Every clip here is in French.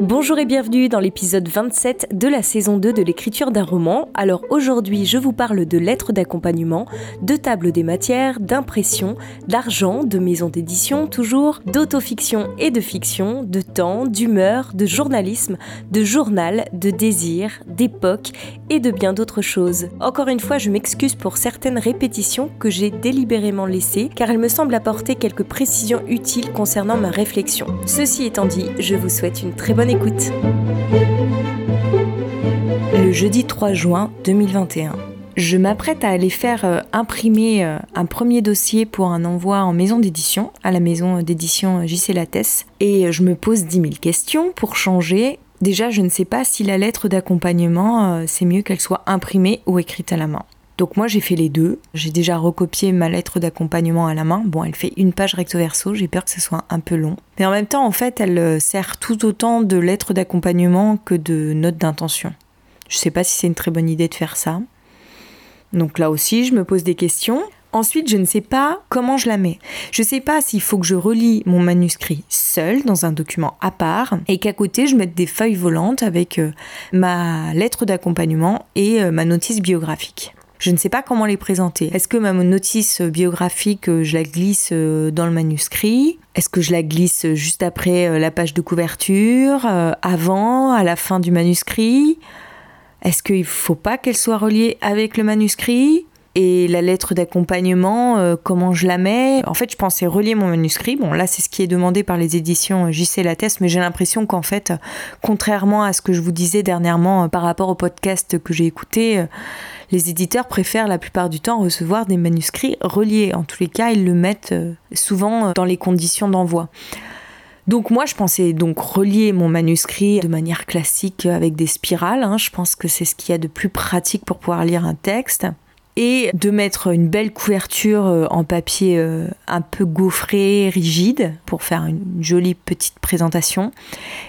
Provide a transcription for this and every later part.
Bonjour et bienvenue dans l'épisode 27 de la saison 2 de l'écriture d'un roman. Alors aujourd'hui, je vous parle de lettres d'accompagnement, de tables des matières, d'impression, d'argent, de maison d'édition toujours, d'autofiction et de fiction, de temps, d'humeur, de journalisme, de journal, de désir, d'époque et de bien d'autres choses. Encore une fois, je m'excuse pour certaines répétitions que j'ai délibérément laissées car elles me semblent apporter quelques précisions utiles concernant ma réflexion. Ceci étant dit, je vous souhaite une très bonne écoute. Le jeudi 3 juin 2021. Je m'apprête à aller faire euh, imprimer euh, un premier dossier pour un envoi en maison d'édition, à la maison d'édition JC Lattès, et je me pose 10 000 questions pour changer. Déjà, je ne sais pas si la lettre d'accompagnement, euh, c'est mieux qu'elle soit imprimée ou écrite à la main. Donc moi j'ai fait les deux. J'ai déjà recopié ma lettre d'accompagnement à la main. Bon, elle fait une page recto verso, j'ai peur que ce soit un peu long. Mais en même temps, en fait, elle euh, sert tout autant de lettres d'accompagnement que de notes d'intention. Je sais pas si c'est une très bonne idée de faire ça. Donc là aussi, je me pose des questions. Ensuite, je ne sais pas comment je la mets. Je ne sais pas s'il faut que je relis mon manuscrit seul dans un document à part et qu'à côté je mette des feuilles volantes avec euh, ma lettre d'accompagnement et euh, ma notice biographique. Je ne sais pas comment les présenter. Est-ce que ma notice biographique, euh, je la glisse euh, dans le manuscrit? Est-ce que je la glisse juste après euh, la page de couverture Avant À la fin du manuscrit? Est-ce qu'il ne faut pas qu'elle soit reliée avec le manuscrit? Et la lettre d'accompagnement, euh, comment je la mets? En fait, je pensais relier mon manuscrit. Bon, là, c'est ce qui est demandé par les éditions JC Lattès, mais j'ai l'impression qu'en fait, contrairement à ce que je vous disais dernièrement euh, par rapport au podcast que j'ai écouté, euh, les éditeurs préfèrent la plupart du temps recevoir des manuscrits reliés. En tous les cas, ils le mettent souvent dans les conditions d'envoi. Donc moi, je pensais donc relier mon manuscrit de manière classique avec des spirales. Hein. Je pense que c'est ce qu'il y a de plus pratique pour pouvoir lire un texte et de mettre une belle couverture euh, en papier euh, un peu gaufré, rigide, pour faire une jolie petite présentation,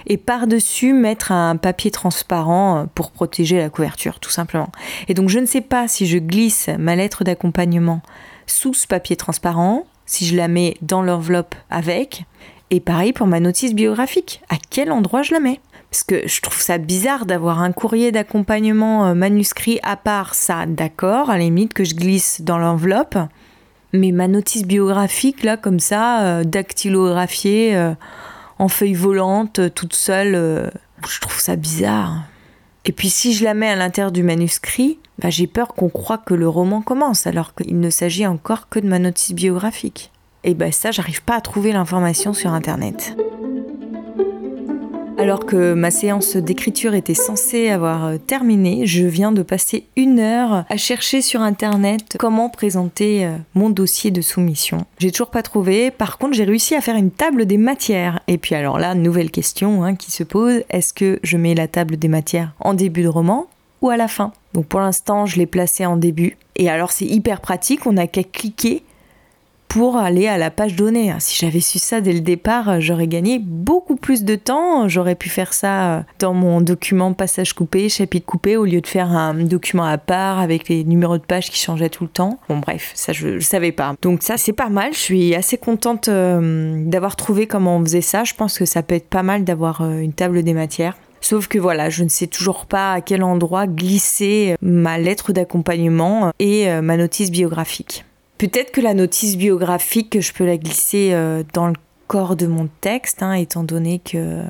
et par-dessus mettre un papier transparent euh, pour protéger la couverture, tout simplement. Et donc je ne sais pas si je glisse ma lettre d'accompagnement sous ce papier transparent, si je la mets dans l'enveloppe avec, et pareil pour ma notice biographique, à quel endroit je la mets? Parce que je trouve ça bizarre d'avoir un courrier d'accompagnement euh, manuscrit à part ça, d'accord, à la limite que je glisse dans l'enveloppe. Mais ma notice biographique, là, comme ça, euh, dactylographiée, euh, en feuille volante, toute seule, je trouve ça bizarre. Et puis si je la mets à l'intérieur du manuscrit, bah, j'ai peur qu'on croie que le roman commence, alors qu'il ne s'agit encore que de ma notice biographique. Et ben ça, j'arrive pas à trouver l'information sur Internet. Alors que ma séance d'écriture était censée avoir euh, terminé, je viens de passer une heure à chercher sur internet comment présenter euh, mon dossier de soumission. J'ai toujours pas trouvé, par contre j'ai réussi à faire une table des matières. Et puis alors là, nouvelle question hein, qui se pose, est-ce que je mets la table des matières en début de roman ou à la fin? Donc pour l'instant je l'ai placée en début. Et alors c'est hyper pratique, on n'a qu'à cliquer pour aller à la page donnée. Si j'avais su ça dès le départ, j'aurais gagné beaucoup plus de temps. J'aurais pu faire ça dans mon document passage coupé, chapitre coupé, au lieu de faire un document à part avec les numéros de page qui changeaient tout le temps. Bon bref, ça je, ne savais pas. Donc ça c'est pas mal. Je suis assez contente euh, d'avoir trouvé comment on faisait ça. Je pense que ça peut être pas mal d'avoir euh, une table des matières. Sauf que voilà, je ne sais toujours pas à quel endroit glisser ma lettre d'accompagnement et euh, ma notice biographique. Peut-être que la notice biographique, je peux la glisser euh, dans le corps de mon texte, hein, étant donné que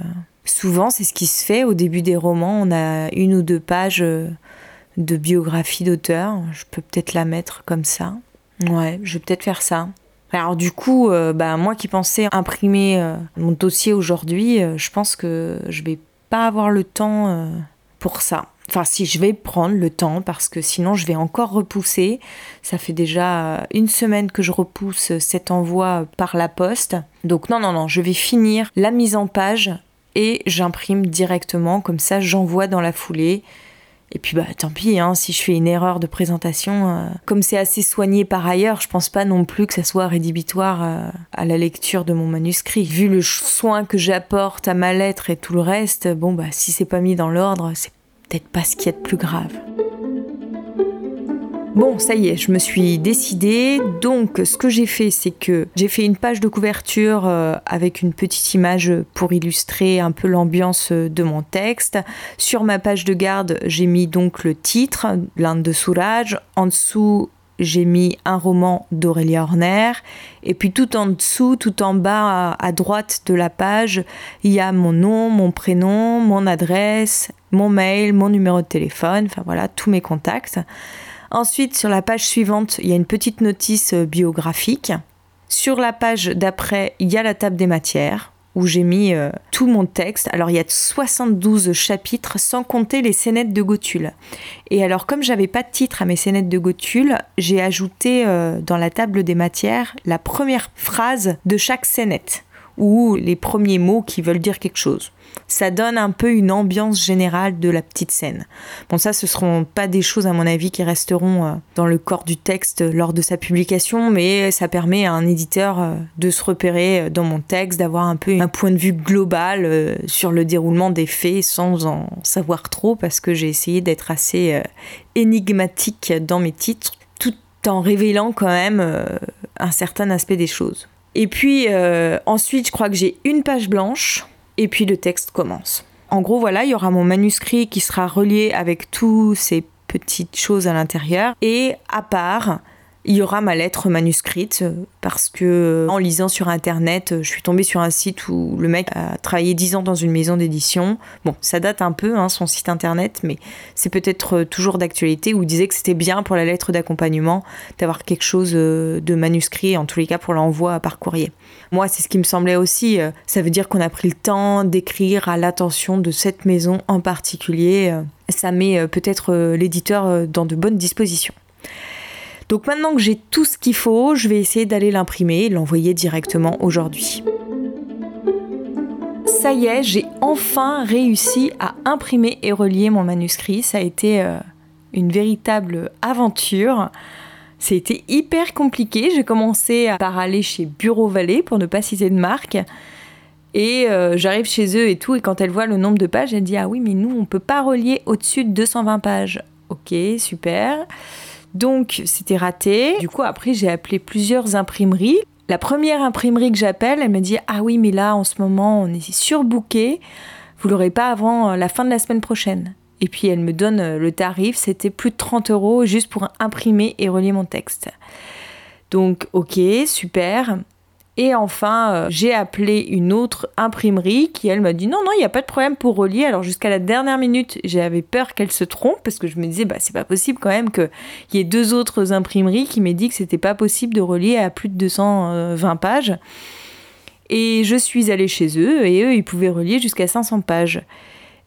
souvent c'est ce qui se fait au début des romans, on a une ou deux pages euh, de biographie d'auteur. Je peux peut-être la mettre comme ça. Ouais, je vais peut-être faire ça. Alors du coup, euh, bah, moi qui pensais imprimer mon dossier aujourd'hui, je pense que je vais pas avoir le temps pour ça. Enfin, si je vais prendre le temps parce que sinon je vais encore repousser. Ça fait déjà une semaine que je repousse cet envoi par la poste. Donc non, non, non, je vais finir la mise en page et j'imprime directement. Comme ça, j'envoie dans la foulée. Et puis bah tant pis, hein, si je fais une erreur de présentation, euh, comme c'est assez soigné par ailleurs, je pense pas non plus que ça soit rédhibitoire euh, à la lecture de mon manuscrit. Vu le soin que j'apporte à ma lettre et tout le reste, bon bah si c'est pas mis dans l'ordre, c'est peut-être pas ce qui est de plus grave. Bon, ça y est, je me suis décidée. Donc, ce que j'ai fait, c'est que j'ai fait une page de couverture euh, avec une petite image pour illustrer un peu l'ambiance de mon texte. Sur ma page de garde, j'ai mis donc le titre, l'Inde de Sourage. En dessous, j'ai mis un roman d'Aurélia Horner. Et puis tout en dessous, tout en bas à, droite de la page, il y a mon nom, mon prénom, mon adresse, mon mail, mon numéro de téléphone, enfin voilà, tous mes contacts. Ensuite, sur la page suivante, il y a une petite notice euh, biographique. Sur la page d'après, il y a la table des matières où j'ai mis euh, tout mon texte. Alors il y a 72 chapitres sans compter les scénettes de Gothul. Et alors comme j'avais pas de titre à mes scénettes de Gothul, j'ai ajouté euh, dans la table des matières la première phrase de chaque scénette ou les premiers mots qui veulent dire quelque chose ça donne un peu une ambiance générale de la petite scène. Bon, ça, ce seront pas des choses, à mon avis, qui resteront euh, dans le corps du texte lors de sa publication, mais ça permet à un éditeur euh, de se repérer euh, dans mon texte, d'avoir un peu un point de vue global sur le déroulement des faits sans en savoir trop, parce que j'ai essayé d'être assez énigmatique dans mes titres, tout en révélant quand même un certain aspect des choses. Et puis ensuite, je crois que j'ai une page blanche et puis le texte commence. En gros, voilà, il y aura mon manuscrit qui sera relié avec tous ces petites choses à l'intérieur. Et à part, il y aura ma lettre manuscrite euh, parce que euh, en lisant sur internet, euh, je suis tombée sur un site où le mec a travaillé 10 ans dans une maison d'édition. Bon, ça date un peu, hein, son site internet, mais c'est peut-être toujours d'actualité où il disait que c'était bien pour la lettre d'accompagnement d'avoir quelque chose de manuscrit, en tous les cas pour l'envoi par courrier. Moi, c'est ce qui me semblait aussi. Ça veut dire qu'on a pris le temps d'écrire à l'attention de cette maison en particulier. Ça met peut-être l'éditeur dans de bonnes dispositions. Donc maintenant que j'ai tout ce qu'il faut, je vais essayer d'aller l'imprimer et l'envoyer directement aujourd'hui. Ça y est, j'ai enfin réussi à imprimer et relier mon manuscrit. Ça a été euh, une véritable aventure. C'était hyper compliqué. J'ai commencé par aller chez Bureau Vallée pour ne pas citer de marque. Et euh, j'arrive chez eux et tout, et quand elle voit le nombre de pages, elle dit Ah oui, mais nous, on peut pas relier au-dessus de 220 pages. Ok, super. Donc c'était raté. Du coup après j'ai appelé plusieurs imprimeries. La première imprimerie que j'appelle, elle me dit ah oui mais là en ce moment on est surbooké, vous l'aurez pas avant euh, la fin de la semaine prochaine. Et puis elle me donne euh, le tarif, c'était plus de 30 euros juste pour imprimer et relier mon texte. Donc ok, super. Et enfin, euh, j'ai appelé une autre imprimerie qui, elle, m'a dit non, non, il n'y a pas de problème pour relier. Alors jusqu'à la dernière minute, j'avais peur qu'elle se trompe parce que je me disais, bah, c'est pas possible quand même qu'il y ait deux autres imprimeries qui m'aient dit que c'était pas possible de relier à plus de 220 pages. Et je suis allée chez eux et eux, ils pouvaient relier jusqu'à 500 pages.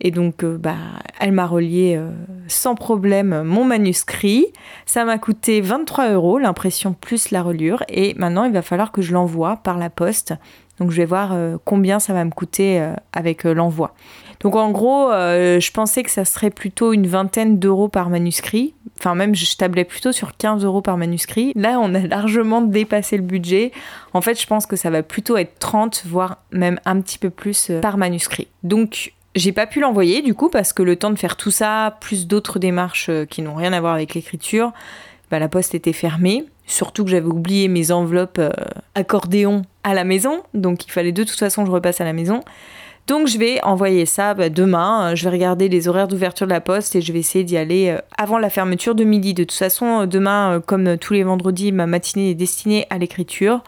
Et donc, euh, bah, elle m'a relié euh, sans problème mon manuscrit. Ça m'a coûté 23 euros, l'impression plus la reliure. Et maintenant, il va falloir que je l'envoie par la poste. Donc, je vais voir euh, combien ça va me coûter avec l'envoi. Donc, en gros, je pensais que ça serait plutôt une vingtaine d'euros par manuscrit. Enfin, même, je tablais plutôt sur 15 euros par manuscrit. Là, on a largement dépassé le budget. En fait, je pense que ça va plutôt être 30, voire même un petit peu plus par manuscrit. Donc, j'ai pas pu l'envoyer du coup parce que le temps de faire tout ça, plus d'autres démarches euh, qui n'ont rien à voir avec l'écriture, bah, la poste était fermée. Surtout que j'avais oublié mes enveloppes euh, accordéon à la maison, donc il fallait de toute façon que je repasse à la maison. Donc je vais envoyer ça bah, demain. Je vais regarder les horaires d'ouverture de la poste et je vais essayer d'y aller euh, avant la fermeture de midi. De toute façon, demain, comme tous les vendredis, ma matinée est destinée à l'écriture.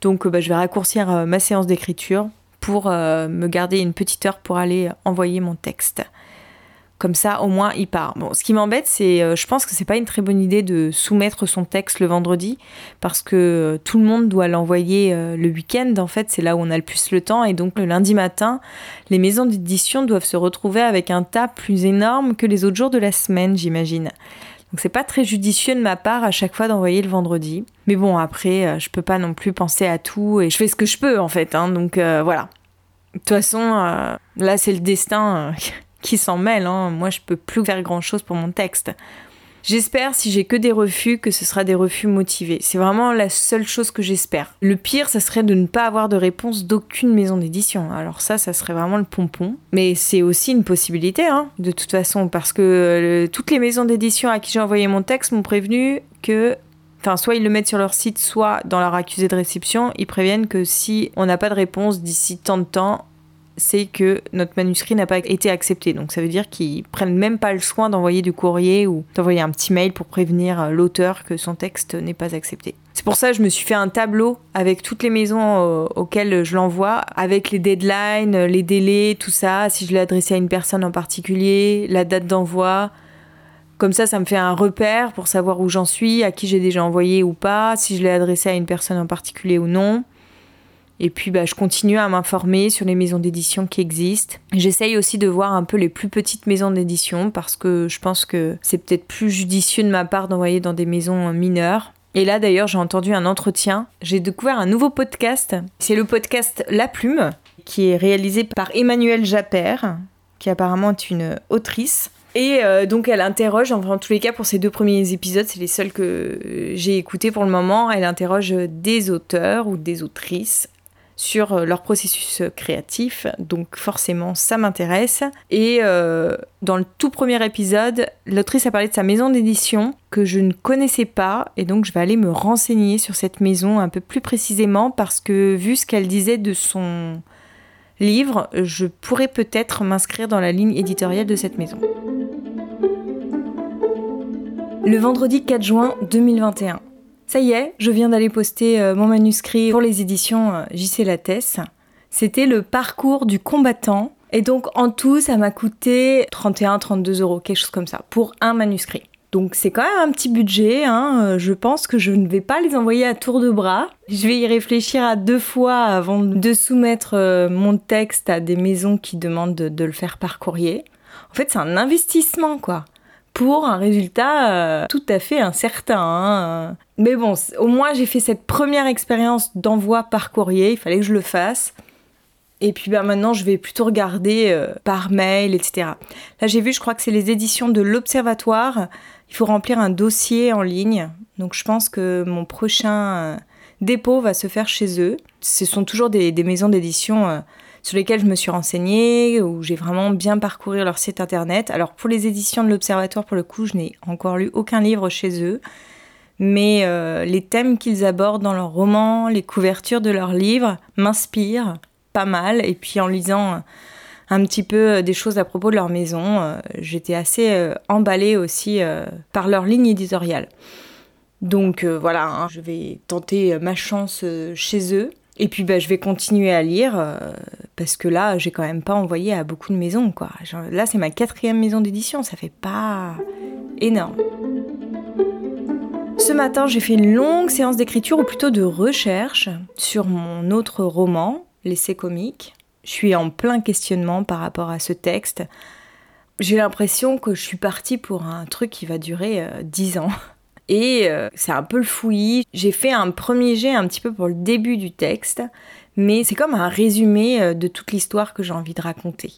Donc bah, je vais raccourcir ma séance d'écriture pour euh, me garder une petite heure pour aller envoyer mon texte. Comme ça, au moins, il part. Ce qui m'embête, c'est, euh, je pense que c'est pas une très bonne idée de soumettre son texte le vendredi, parce que euh, tout le monde doit l'envoyer le week-end. En fait, c'est là où on a le plus le temps, et donc le lundi matin, les maisons d'édition doivent se retrouver avec un tas plus énorme que les autres jours de la semaine, j'imagine. Donc c'est pas très judicieux de ma part à chaque fois d'envoyer le vendredi. Mais bon, après, euh, je peux pas non plus penser à tout et je fais ce que je peux en fait. Hein. donc euh, voilà. De toute façon, euh, là c'est le destin qui s'en mêle. Hein. Moi, je peux plus faire grand chose pour mon texte. J'espère, si j'ai que des refus, que ce sera des refus motivés. C'est vraiment la seule chose que j'espère. Le pire, ça serait de ne pas avoir de réponse d'aucune maison d'édition. Alors ça, ça serait vraiment le pompon. Mais c'est aussi une possibilité, hein, de toute façon, parce que euh, toutes les maisons d'édition à qui j'ai envoyé mon texte m'ont prévenu que Enfin, soit ils le mettent sur leur site, soit dans leur accusé de réception, ils préviennent que si on n'a pas de réponse d'ici tant de temps, c'est que notre manuscrit n'a pas été accepté. Donc ça veut dire qu'ils prennent même pas le soin d'envoyer du courrier ou d'envoyer un petit mail pour prévenir euh, l'auteur que son texte n'est pas accepté. C'est pour ça que je me suis fait un tableau avec toutes les maisons euh, auxquelles je l'envoie, avec les deadlines, les délais, tout ça, si je l'ai adressé à une personne en particulier, la date d'envoi, comme ça, ça me fait un repère pour savoir où j'en suis, à qui j'ai déjà envoyé ou pas, si je l'ai adressé à une personne en particulier ou non. Et puis, bah, je continue à m'informer sur les maisons d'édition qui existent. J'essaye aussi de voir un peu les plus petites maisons d'édition parce que je pense que c'est peut-être plus judicieux de ma part d'envoyer dans des maisons mineures. Et là, d'ailleurs, j'ai entendu un entretien. J'ai découvert un nouveau podcast. C'est le podcast La Plume, qui est réalisé par Emmanuel Japper, qui apparemment est une autrice. Et euh, donc elle interroge, en tous les cas pour ces deux premiers épisodes, c'est les seuls que j'ai écoutés pour le moment, elle interroge des auteurs ou des autrices sur euh, leur processus créatif, donc forcément ça m'intéresse. Et euh, dans le tout premier épisode, l'autrice a parlé de sa maison d'édition que je ne connaissais pas, et donc je vais aller me renseigner sur cette maison un peu plus précisément parce que vu ce qu'elle disait de son livre, je pourrais peut-être m'inscrire dans la ligne éditoriale de cette maison. Le vendredi 4 juin 2021. Ça y est, je viens d'aller poster euh, mon manuscrit pour les éditions euh, JC Lattès. C'était le parcours du combattant. Et donc en tout, ça m'a coûté 31-32 euros, quelque chose comme ça, pour un manuscrit. Donc c'est quand même un petit budget, hein. Euh, je pense que je ne vais pas les envoyer à tour de bras. Je vais y réfléchir à deux fois avant de soumettre mon texte à des maisons qui demandent de le faire par courrier. En fait, c'est un investissement, quoi pour un résultat tout à fait incertain. Hein. Mais bon, au moins j'ai fait cette première expérience d'envoi par courrier, il fallait que je le fasse. Et puis bah, maintenant, je vais plutôt regarder euh, par mail, etc. Là, j'ai vu, je crois que c'est les éditions de l'Observatoire. Il faut remplir un dossier en ligne. Donc je pense que mon prochain euh, dépôt va se faire chez eux. Ce sont toujours des, maisons d'édition sur lesquels je me suis renseignée, où j'ai vraiment bien parcouru leur site internet. Alors pour les éditions de l'Observatoire, pour le coup, je n'ai encore lu aucun livre chez eux. Mais euh, les thèmes qu'ils abordent dans leurs romans, les couvertures de leurs livres m'inspirent pas mal. Et puis en lisant un petit peu des choses à propos de leur maison, euh, j'étais assez euh, emballée aussi par leur ligne éditoriale. Donc voilà, hein, je vais tenter ma chance chez eux. Et puis bah, je vais continuer à lire euh, parce que là, j'ai quand même pas envoyé à beaucoup de maisons. Quoi. là, c'est ma quatrième maison d'édition, ça fait pas énorme. Ce matin, j'ai fait une longue séance d'écriture, ou plutôt de recherche, sur mon autre roman, L'essai comique. Je suis en plein questionnement par rapport à ce texte. J'ai l'impression que je suis partie pour un truc qui va durer euh, dix ans. Et euh, c'est un peu le fouillis. J'ai fait un premier jet un petit peu pour le début du texte, mais c'est comme un résumé euh, de toute l'histoire que j'ai envie de raconter.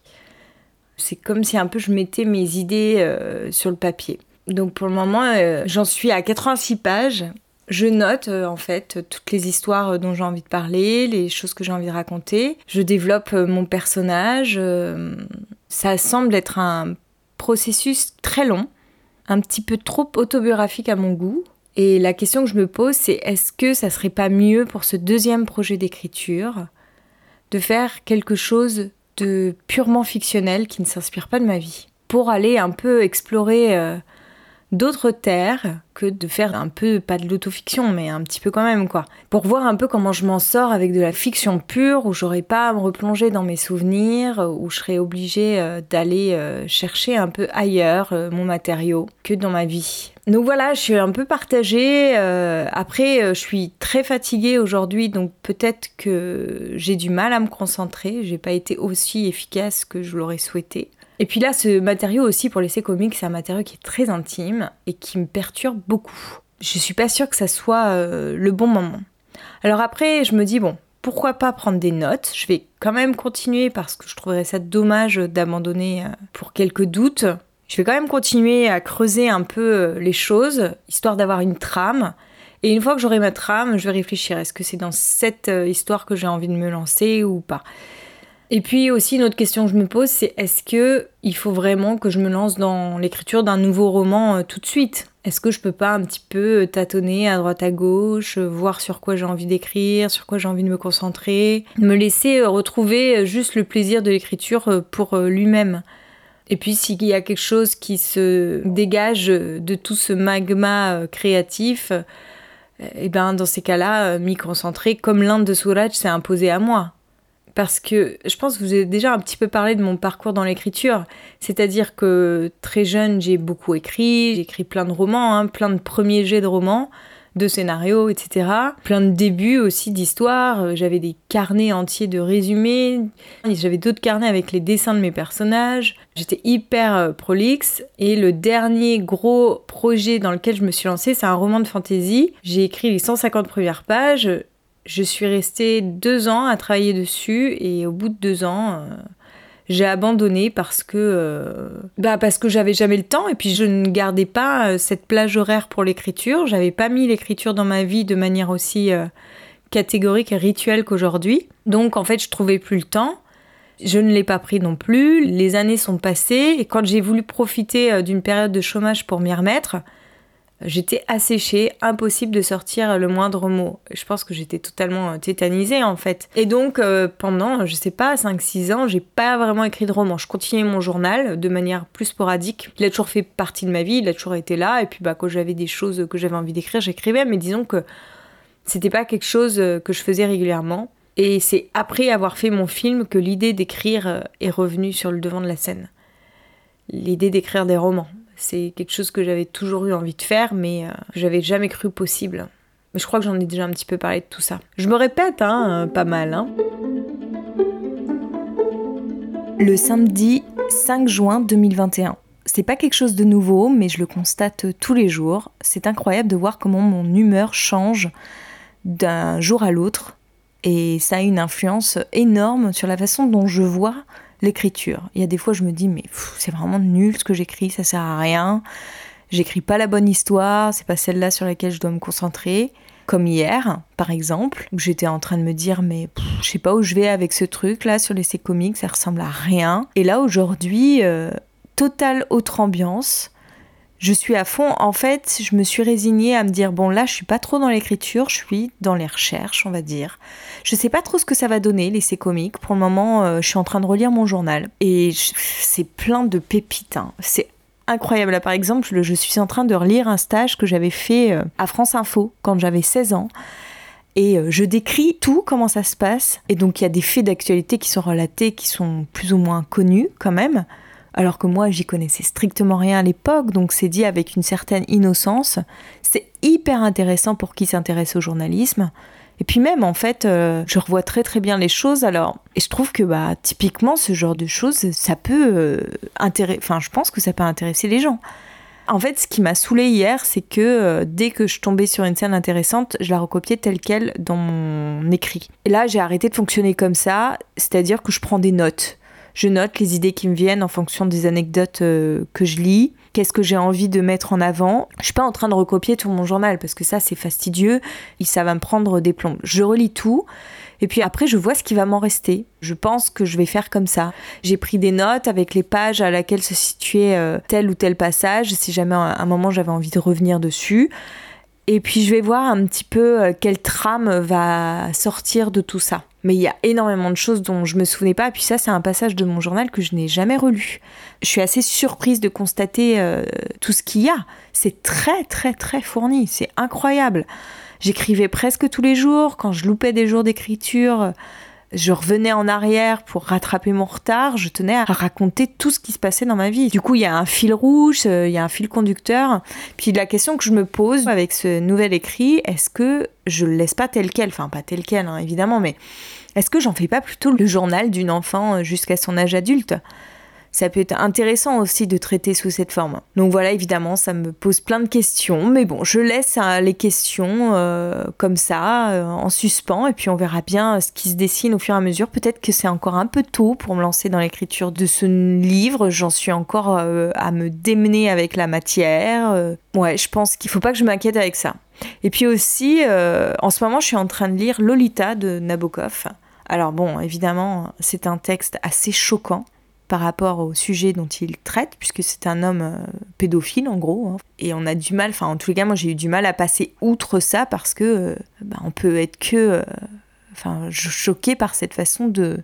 C'est comme si un peu je mettais mes idées euh, sur le papier. Donc pour le moment, j'en suis à 86 pages. Je note en fait toutes les histoires dont j'ai envie de parler, les choses que j'ai envie de raconter. Je développe mon personnage. ça semble être un processus très long un petit peu trop autobiographique à mon goût. Et la question que je me pose, c'est est-ce que ça serait pas mieux pour ce deuxième projet d'écriture de faire quelque chose de purement fictionnel qui ne s'inspire pas de ma vie? Pour aller un peu explorer euh, d'autres terres que de faire un peu, pas de l'autofiction, mais un petit peu quand même, quoi. Pour voir un peu comment je m'en sors avec de la fiction pure, où j'aurais pas à me replonger dans mes souvenirs, où je serais obligée euh, d'aller euh, chercher un peu ailleurs euh, mon matériau que dans ma vie. Donc voilà, je suis un peu partagée. après, je suis très fatiguée aujourd'hui, donc peut-être que j'ai du mal à me concentrer. J'ai pas été aussi efficace que je l'aurais souhaité. Et puis là, ce matériau aussi pour l'essai comique, c'est un matériau qui est très intime et qui me perturbe beaucoup. Je suis pas sûre que ça soit euh, le bon moment. Alors après, je me dis, bon, pourquoi pas prendre des notes? Je vais quand même continuer parce que je trouverais ça dommage d'abandonner euh, pour quelques doutes. Je vais quand même continuer à creuser un peu euh, les choses, histoire d'avoir une trame. Et une fois que j'aurai ma trame, je vais réfléchir, est-ce que c'est dans cette histoire que j'ai envie de me lancer ou pas? Et puis aussi une autre question que je me pose, c'est est-ce que il faut vraiment que je me lance dans l'écriture d'un nouveau roman euh, tout de suite? Est-ce que je peux pas un petit peu euh, tâtonner à droite à gauche, euh, voir sur quoi j'ai envie d'écrire, sur quoi j'ai envie de me concentrer, me laisser retrouver juste le plaisir de l'écriture pour lui-même? Et puis s'il y a quelque chose qui se dégage de tout ce magma créatif, et eh ben dans ces cas-là, m'y concentrer comme l'Inde de Souraj s'est imposé à moi parce que je pense que vous avez déjà un petit peu parlé de mon parcours dans l'écriture. C'est-à-dire que très jeune, j'ai beaucoup écrit, j'ai écrit plein de romans, hein, plein de premiers jets de romans, de scénarios, etc. Plein de débuts aussi d'histoires. J'avais des carnets entiers de résumés. J'avais d'autres carnets avec les dessins de mes personnages. J'étais hyper euh, prolixe. Et le dernier gros projet dans lequel je me suis lancée, c'est un roman de fantasy. J'ai écrit les 150 premières pages je suis restée deux ans à travailler dessus et au bout de deux ans, euh, j'ai abandonné parce que euh, bah parce que j'avais jamais le temps et puis je ne gardais pas euh, cette plage horaire pour l'écriture. J'avais pas mis l'écriture dans ma vie de manière aussi catégorique et rituelle qu'aujourd'hui. Donc en fait, je trouvais plus le temps. Je ne l'ai pas pris non plus. Les années sont passées et quand j'ai voulu profiter d'une période de chômage pour m'y remettre, J'étais asséchée, impossible de sortir le moindre mot. Je pense que j'étais totalement euh, tétanisée en fait. Et donc euh, pendant, je sais pas, 5-6 ans, j'ai pas vraiment écrit de roman. Je continuais mon journal de manière plus sporadique. Il a toujours fait partie de ma vie, il a toujours été là. Et puis bah, quand j'avais des choses que j'avais envie d'écrire, j'écrivais. Mais disons que c'était pas quelque chose euh, que je faisais régulièrement. Et c'est après avoir fait mon film que l'idée d'écrire est revenue sur le devant de la scène. L'idée d'écrire des romans. C'est quelque chose que j'avais toujours eu envie de faire, mais euh, j'avais jamais cru possible. Mais je crois que j'en ai déjà un petit peu parlé de tout ça. Je me répète, hein, euh, pas mal. Hein. Le samedi 5 juin 2021. C'est pas quelque chose de nouveau, mais je le constate tous les jours. C'est incroyable de voir comment mon humeur change d'un jour à l'autre. Et ça a une influence énorme sur la façon dont je vois l'écriture. Il y a des fois, je me dis, mais c'est vraiment nul ce que j'écris, ça sert à rien. J'écris pas la bonne histoire, c'est pas celle-là sur laquelle je dois me concentrer. Comme hier, par exemple, où j'étais en train de me dire, mais je sais pas où je vais avec ce truc-là sur l'essai comique, ça ressemble à rien. Et là, aujourd'hui, euh, totale autre ambiance je suis à fond. En fait, je me suis résignée à me dire bon là, je suis pas trop dans l'écriture, je suis dans les recherches, on va dire. Je sais pas trop ce que ça va donner l'essai comique. Pour le moment, euh, je suis en train de relire mon journal et c'est plein de pépites. Hein. C'est incroyable. Là, par exemple, je, suis en train de relire un stage que j'avais fait euh, à France Info quand j'avais 16 ans. Et euh, je décris tout, comment ça se passe. Et donc, il y a des faits d'actualité qui sont relatés, qui sont plus ou moins connus quand même alors que moi j'y connaissais strictement rien à l'époque, donc c'est dit avec une certaine innocence. C'est hyper intéressant pour qui s'intéresse au journalisme. Et puis même en fait, euh, je revois très très bien les choses. Alors, et je trouve que bah typiquement ce genre de choses, ça peut euh, intéresser. Enfin, je pense que ça peut intéresser les gens. En fait, ce qui m'a saoulé hier, c'est que euh, dès que je tombais sur une scène intéressante, je la recopiais telle qu'elle dans mon écrit. Et là, j'ai arrêté de fonctionner comme ça, c'est-à-dire que je prends des notes. Je note les idées qui me viennent en fonction des anecdotes euh, que je lis. Qu'est-ce que j'ai envie de mettre en avant? Je suis pas en train de recopier tout mon journal parce que ça c'est fastidieux et ça va me prendre des plombs. Je relis tout et puis après je vois ce qui va m'en rester. Je pense que je vais faire comme ça. J'ai pris des notes avec les pages à laquelle se situait euh, tel ou tel passage si jamais à un moment j'avais envie de revenir dessus. Et puis je vais voir un petit peu euh, quelle trame va sortir de tout ça. Mais il y a énormément de choses dont je me souvenais pas. Puis ça, c'est un passage de mon journal que je n'ai jamais relu. Je suis assez surprise de constater euh, tout ce qu'il y a. C'est très très très fourni. C'est incroyable. J'écrivais presque tous les jours. Quand je loupais des jours d'écriture, je revenais en arrière pour rattraper mon retard, je tenais à raconter tout ce qui se passait dans ma vie. Du coup, il y a un fil rouge, euh, il y a un fil conducteur. Puis la question que je me pose avec ce nouvel écrit, est-ce que je le laisse pas tel quel? Enfin, pas tel quel, hein, évidemment, mais est-ce que j'en fais pas plutôt le journal d'une enfant euh, jusqu'à son âge adulte? Ça peut être intéressant aussi de traiter sous cette forme. Donc voilà, évidemment, ça me pose plein de questions, mais bon, je laisse hein, les questions euh, comme ça, euh, en suspens, et puis on verra bien ce qui se dessine au fur et à mesure. Peut-être que c'est encore un peu tôt pour me lancer dans l'écriture de ce livre, j'en suis encore euh, à me démener avec la matière. ouais, je pense qu'il faut pas que je m'inquiète avec ça. Et puis aussi, en ce moment, je suis en train de lire Lolita de Nabokov. Alors bon, évidemment, c'est un texte assez choquant par rapport au sujet dont il traite, puisque c'est un homme euh, pédophile en gros. Hein. Et on a du mal, enfin en tous les cas, moi j'ai eu du mal à passer outre ça parce que euh, bah, on peut être que, euh, enfin, choqué par cette façon de,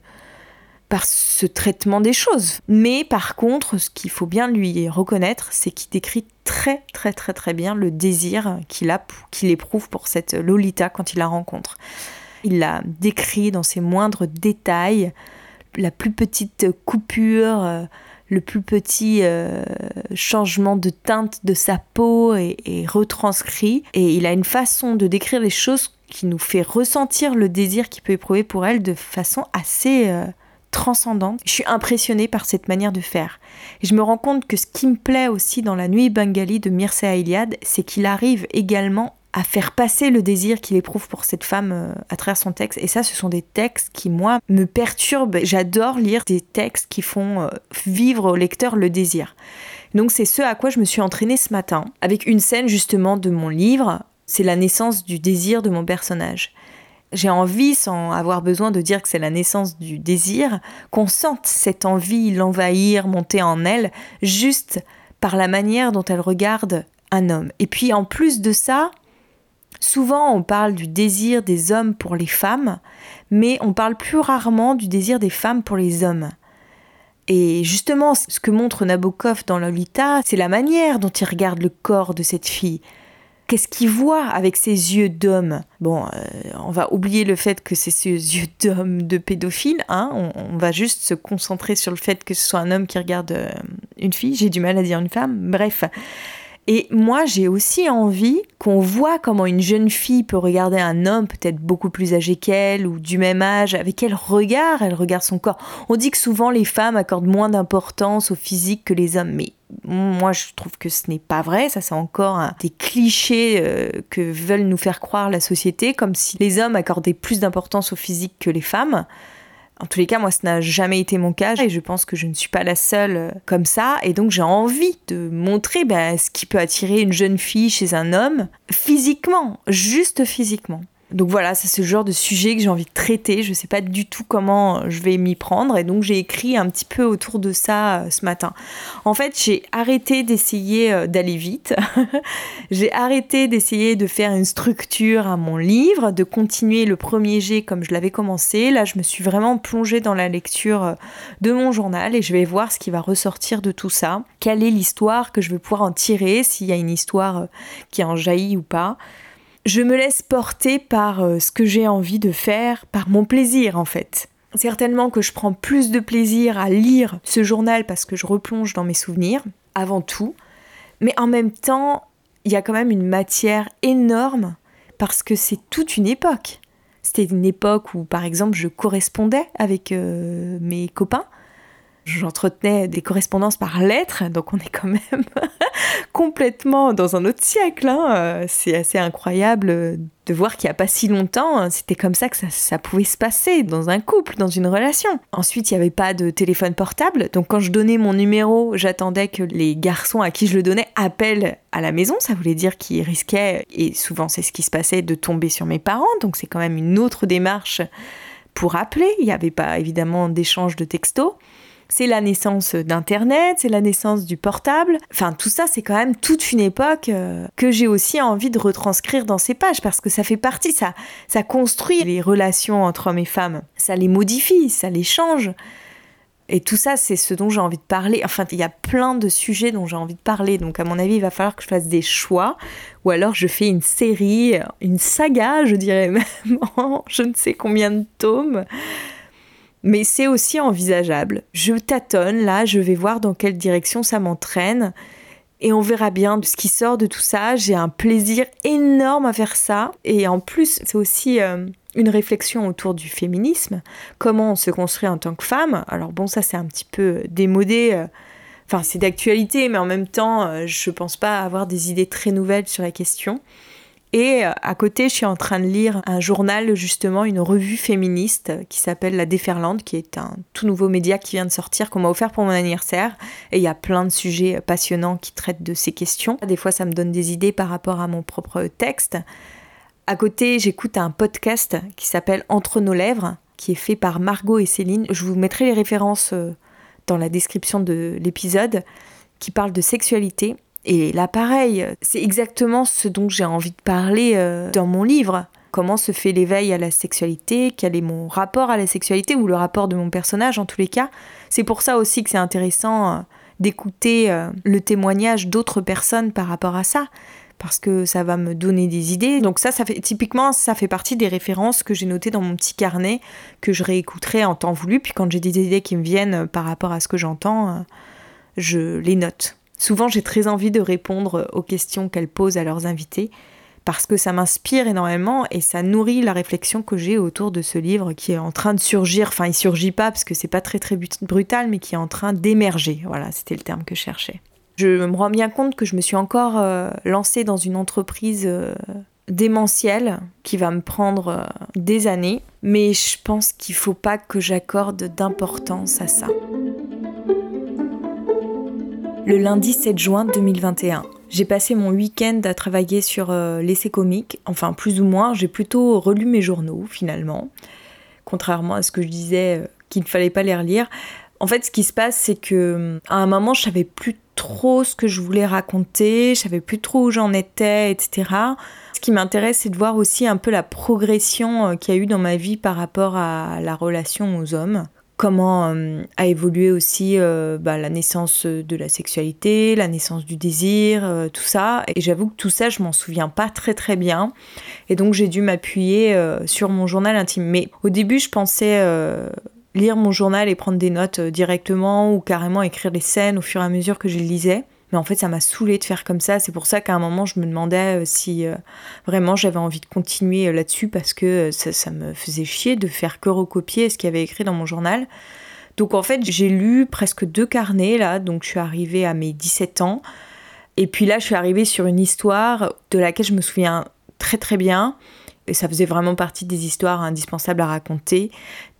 par ce traitement des choses. Mais par contre, ce qu'il faut bien lui reconnaître, c'est qu'il décrit très très très très bien le désir qu'il a, qu'il éprouve pour cette Lolita quand il la rencontre. Il l'a décrit dans ses moindres détails la plus petite coupure, euh, le plus petit euh, changement de teinte de sa peau est, retranscrit. Et il a une façon de décrire les choses qui nous fait ressentir le désir qu'il peut éprouver pour elle de façon assez euh, transcendante. Je suis impressionnée par cette manière de faire. Et je me rends compte que ce qui me plaît aussi dans la nuit bengali de Mircea Eliade, c'est qu'il arrive également à faire passer le désir qu'il éprouve pour cette femme euh, à travers son texte. Et ça, ce sont des textes qui, moi, me perturbent. J'adore lire des textes qui font euh, vivre au lecteur le désir. Donc c'est ce à quoi je me suis entraînée ce matin, avec une scène justement de mon livre. C'est la naissance du désir de mon personnage. J'ai envie, sans avoir besoin de dire que c'est la naissance du désir, qu'on sente cette envie l'envahir, monter en elle, juste par la manière dont elle regarde un homme. Et puis en plus de ça, Souvent, on parle du désir des hommes pour les femmes, mais on parle plus rarement du désir des femmes pour les hommes. Et justement, ce que montre Nabokov dans Lolita, c'est la manière dont il regarde le corps de cette fille. Qu'est-ce qu'il voit avec ses yeux d'homme? Bon, euh, on va oublier le fait que c'est ses yeux d'homme de pédophile, hein on, va juste se concentrer sur le fait que ce soit un homme qui regarde euh, une fille, j'ai du mal à dire une femme, bref. Et moi, j'ai aussi envie qu'on voit comment une jeune fille peut regarder un homme peut-être beaucoup plus âgé qu'elle ou du même âge, avec quel regard elle regarde son corps. On dit que souvent les femmes accordent moins d'importance au physique que les hommes, mais moi je trouve que ce n'est pas vrai, ça c'est encore des clichés euh, que veulent nous faire croire la société, comme si les hommes accordaient plus d'importance au physique que les femmes. En tous les cas, moi, ce n'a jamais été mon cas et je pense que je ne suis pas la seule euh, comme ça. Et donc, j'ai envie de montrer ben, ce qui peut attirer une jeune fille chez un homme physiquement, juste physiquement. Donc voilà, c'est ce genre de sujet que j'ai envie de traiter. Je ne sais pas du tout comment je vais m'y prendre et donc j'ai écrit un petit peu autour de ça euh, ce matin. En fait, j'ai arrêté d'essayer euh, d'aller vite. j'ai arrêté d'essayer de faire une structure à mon livre, de continuer le premier jet comme je l'avais commencé. Là, je me suis vraiment plongée dans la lecture euh, de mon journal et je vais voir ce qui va ressortir de tout ça. Quelle est l'histoire que je vais pouvoir en tirer, s'il y a une histoire qui en jaillit ou pas je me laisse porter par euh, ce que j'ai envie de faire, par mon plaisir en fait. Certainement que je prends plus de plaisir à lire ce journal parce que je replonge dans mes souvenirs, avant tout, mais en même temps, il y a quand même une matière énorme parce que c'est toute une époque. C'était une époque où, par exemple, je correspondais avec euh, mes copains J'entretenais des correspondances par lettres, donc on est quand même complètement dans un autre siècle. Hein. Euh, c'est assez incroyable de voir qu'il n'y a pas si longtemps, hein, c'était comme ça que ça, pouvait se passer dans un couple, dans une relation. Ensuite, il n'y avait pas de téléphone portable, donc quand je donnais mon numéro, j'attendais que les garçons à qui je le donnais appellent à la maison. Ça voulait dire qu'ils risquaient, et souvent c'est ce qui se passait, de tomber sur mes parents, donc c'est quand même une autre démarche pour appeler. Il n'y avait pas évidemment d'échange de textos c'est la naissance d'Internet, c'est la naissance du portable. Enfin, tout ça, c'est quand même toute une époque euh, que j'ai aussi envie de retranscrire dans ces pages parce que ça fait partie, ça, ça construit les relations entre hommes et femmes, ça les modifie, ça les change. Et tout ça, c'est ce dont j'ai envie de parler. Enfin, il y a plein de sujets dont j'ai envie de parler. Donc, à mon avis, il va falloir que je fasse des choix. Ou alors, je fais une série, une saga, je dirais même, je ne sais combien de tomes mais c'est aussi envisageable. Je tâtonne là, je vais voir dans quelle direction ça m'entraîne et on verra bien ce qui sort de tout ça. J'ai un plaisir énorme à faire ça et en plus c'est aussi euh, une réflexion autour du féminisme, comment on se construit en tant que femme. Alors bon, ça c'est un petit peu démodé, euh, enfin c'est d'actualité, mais en même temps, euh, je pense pas avoir des idées très nouvelles sur la question. Et euh, à côté, je suis en train de lire un journal, justement, une revue féministe qui s'appelle La Déferlante, qui est un tout nouveau média qui vient de sortir, qu'on m'a offert pour mon anniversaire. Et il y a plein de sujets passionnants qui traitent de ces questions. Des fois, ça me donne des idées par rapport à mon propre texte. À côté, j'écoute un podcast qui s'appelle Entre nos lèvres, qui est fait par Margot et Céline. Je vous mettrai les références euh, dans la description de l'épisode, qui parle de sexualité. Et là, pareil, c'est exactement ce dont j'ai envie de parler euh, dans mon livre. Comment se fait l'éveil à la sexualité? Quel est mon rapport à la sexualité ou le rapport de mon personnage en tous les cas? C'est pour ça aussi que c'est intéressant euh, d'écouter le témoignage d'autres personnes par rapport à ça parce que ça va me donner des idées. Donc ça, ça fait typiquement, ça fait partie des références que j'ai notées dans mon petit carnet que je réécouterai en temps voulu. Puis quand j'ai des idées qui me viennent par rapport à ce que j'entends, euh, je les note. Souvent, j'ai très envie de répondre aux questions qu'elles posent à leurs invités parce que ça m'inspire énormément et ça nourrit la réflexion que j'ai autour de ce livre qui est en train de surgir. Enfin, il surgit pas parce que c'est pas très très brutal, mais qui est en train d'émerger. Voilà, c'était le terme que je cherchais. Je me rends bien compte que je me suis encore euh, lancée dans une entreprise euh, démentielle qui va me prendre euh, des années, mais je pense qu'il faut pas que j'accorde d'importance à ça. Le lundi 7 juin 2021. J'ai passé mon week-end à travailler sur l'essai comique, enfin plus ou moins, j'ai plutôt relu mes journaux finalement, contrairement à ce que je disais qu'il ne fallait pas les relire. En fait, ce qui se passe, c'est que à un moment, je savais plus trop ce que je voulais raconter, je savais plus trop où j'en étais, etc. Ce qui m'intéresse, c'est de voir aussi un peu la progression euh, qu'il y a eu dans ma vie par rapport à la relation aux hommes. Comment euh, a évolué aussi euh, bah, la naissance de la sexualité, la naissance du désir, tout ça. Et j'avoue que tout ça, je m'en souviens pas très très bien. Et donc j'ai dû m'appuyer sur mon journal intime. Mais au début, je pensais lire mon journal et prendre des notes euh, directement ou carrément écrire les scènes au fur et à mesure que je les lisais. Mais en fait, ça m'a saoulé de faire comme ça. C'est pour ça qu'à un moment, je me demandais euh, si euh, vraiment j'avais envie de continuer là-dessus parce que ça, me faisait chier de faire que recopier ce qu'il y avait écrit dans mon journal. Donc en fait, j'ai lu presque deux carnets là. Donc je suis arrivée à mes 17 ans. Et puis là, je suis arrivée sur une histoire de laquelle je me souviens très très bien et ça faisait vraiment partie des histoires indispensables à raconter.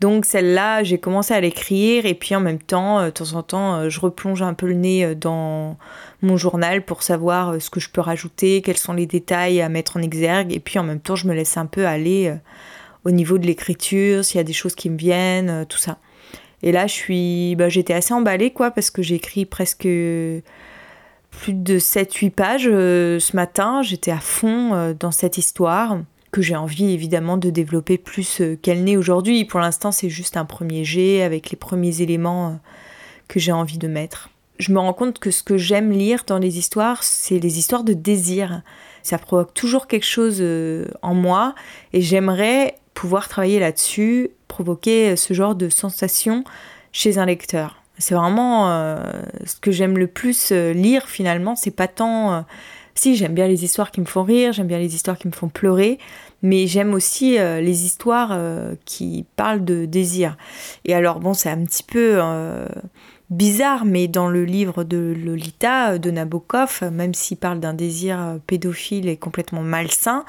Donc celle-là, j'ai commencé à l'écrire et puis en même temps, euh, de temps en temps, euh, je replonge un peu le nez euh, dans mon journal pour savoir ce que je peux rajouter, quels sont les détails à mettre en exergue et puis en même temps, je me laisse un peu aller au niveau de l'écriture, s'il y a des choses qui me viennent, tout ça. Et là, je suis, bah, j'étais assez emballée quoi parce que j'ai écrit presque plus de 7-8 pages ce matin. J'étais à fond dans cette histoire que j'ai envie évidemment de développer plus euh, qu'elle n'est aujourd'hui. Pour l'instant, c'est juste un premier jet avec les premiers éléments euh, que j'ai envie de mettre. Je me rends compte que ce que j'aime lire dans les histoires, c'est les histoires de désir. Ça provoque toujours quelque chose euh, en moi et j'aimerais pouvoir travailler là-dessus, provoquer ce genre de sensation chez un lecteur. C'est vraiment ce que j'aime le plus lire finalement, c'est pas tant si j'aime bien les histoires qui me font rire, j'aime bien les histoires qui me font pleurer, mais j'aime aussi euh, les histoires euh, qui parlent de désir. Et alors bon, c'est un petit peu euh, bizarre, mais dans le livre de Lolita de Nabokov, même s'il parle d'un désir pédophile et complètement malsain,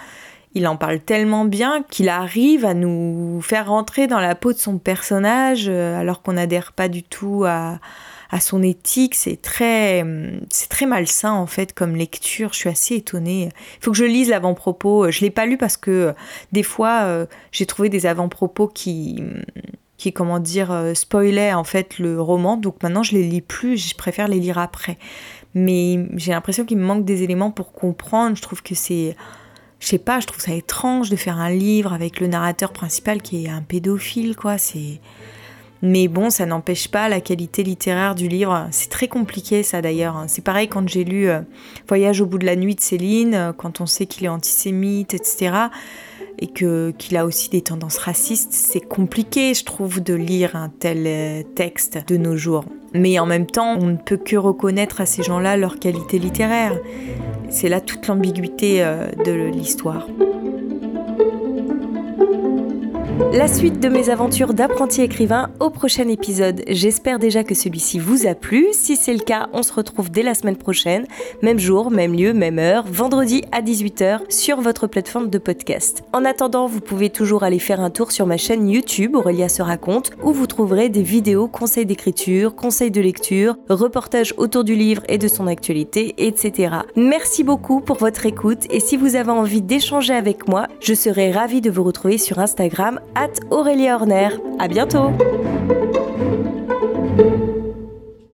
il en parle tellement bien qu'il arrive à nous faire rentrer dans la peau de son personnage alors qu'on n'adhère pas du tout à, à son éthique. C'est très, c'est très malsain en fait comme lecture. Je suis assez étonnée. Il faut que je lise l'avant-propos. Je l'ai pas lu parce que des fois euh, j'ai trouvé des avant-propos qui qui comment dire euh, spoilaient en fait le roman. Donc maintenant je les lis plus. Je préfère les lire après. Mais j'ai l'impression qu'il me manque des éléments pour comprendre. Je trouve que c'est je sais pas, je trouve ça étrange de faire un livre avec le narrateur principal qui est un pédophile, quoi. C'est, mais bon, ça n'empêche pas la qualité littéraire du livre. C'est très compliqué ça d'ailleurs. C'est pareil quand j'ai lu euh, Voyage au bout de la nuit de Céline, euh, quand on sait qu'il est antisémite, etc. Et que qu'il a aussi des tendances racistes, c'est compliqué, je trouve, de lire un tel euh, texte de nos jours. Mais en même temps, on ne peut que reconnaître à ces gens-là leur qualité littéraire. C'est là toute l'ambiguïté de l'histoire. La suite de mes aventures d'apprenti écrivain au prochain épisode. J'espère déjà que celui-ci vous a plu. Si c'est le cas, on se retrouve dès la semaine prochaine, même jour, même lieu, même heure, vendredi à 18h sur votre plateforme de podcast. En attendant, vous pouvez toujours aller faire un tour sur ma chaîne YouTube Aurélia se raconte où vous trouverez des vidéos conseils d'écriture, conseils de lecture, reportages autour du livre et de son actualité, etc. Merci beaucoup pour votre écoute et si vous avez envie d'échanger avec moi, je serai ravie de vous retrouver sur Instagram at Aurélie Horner. À bientôt!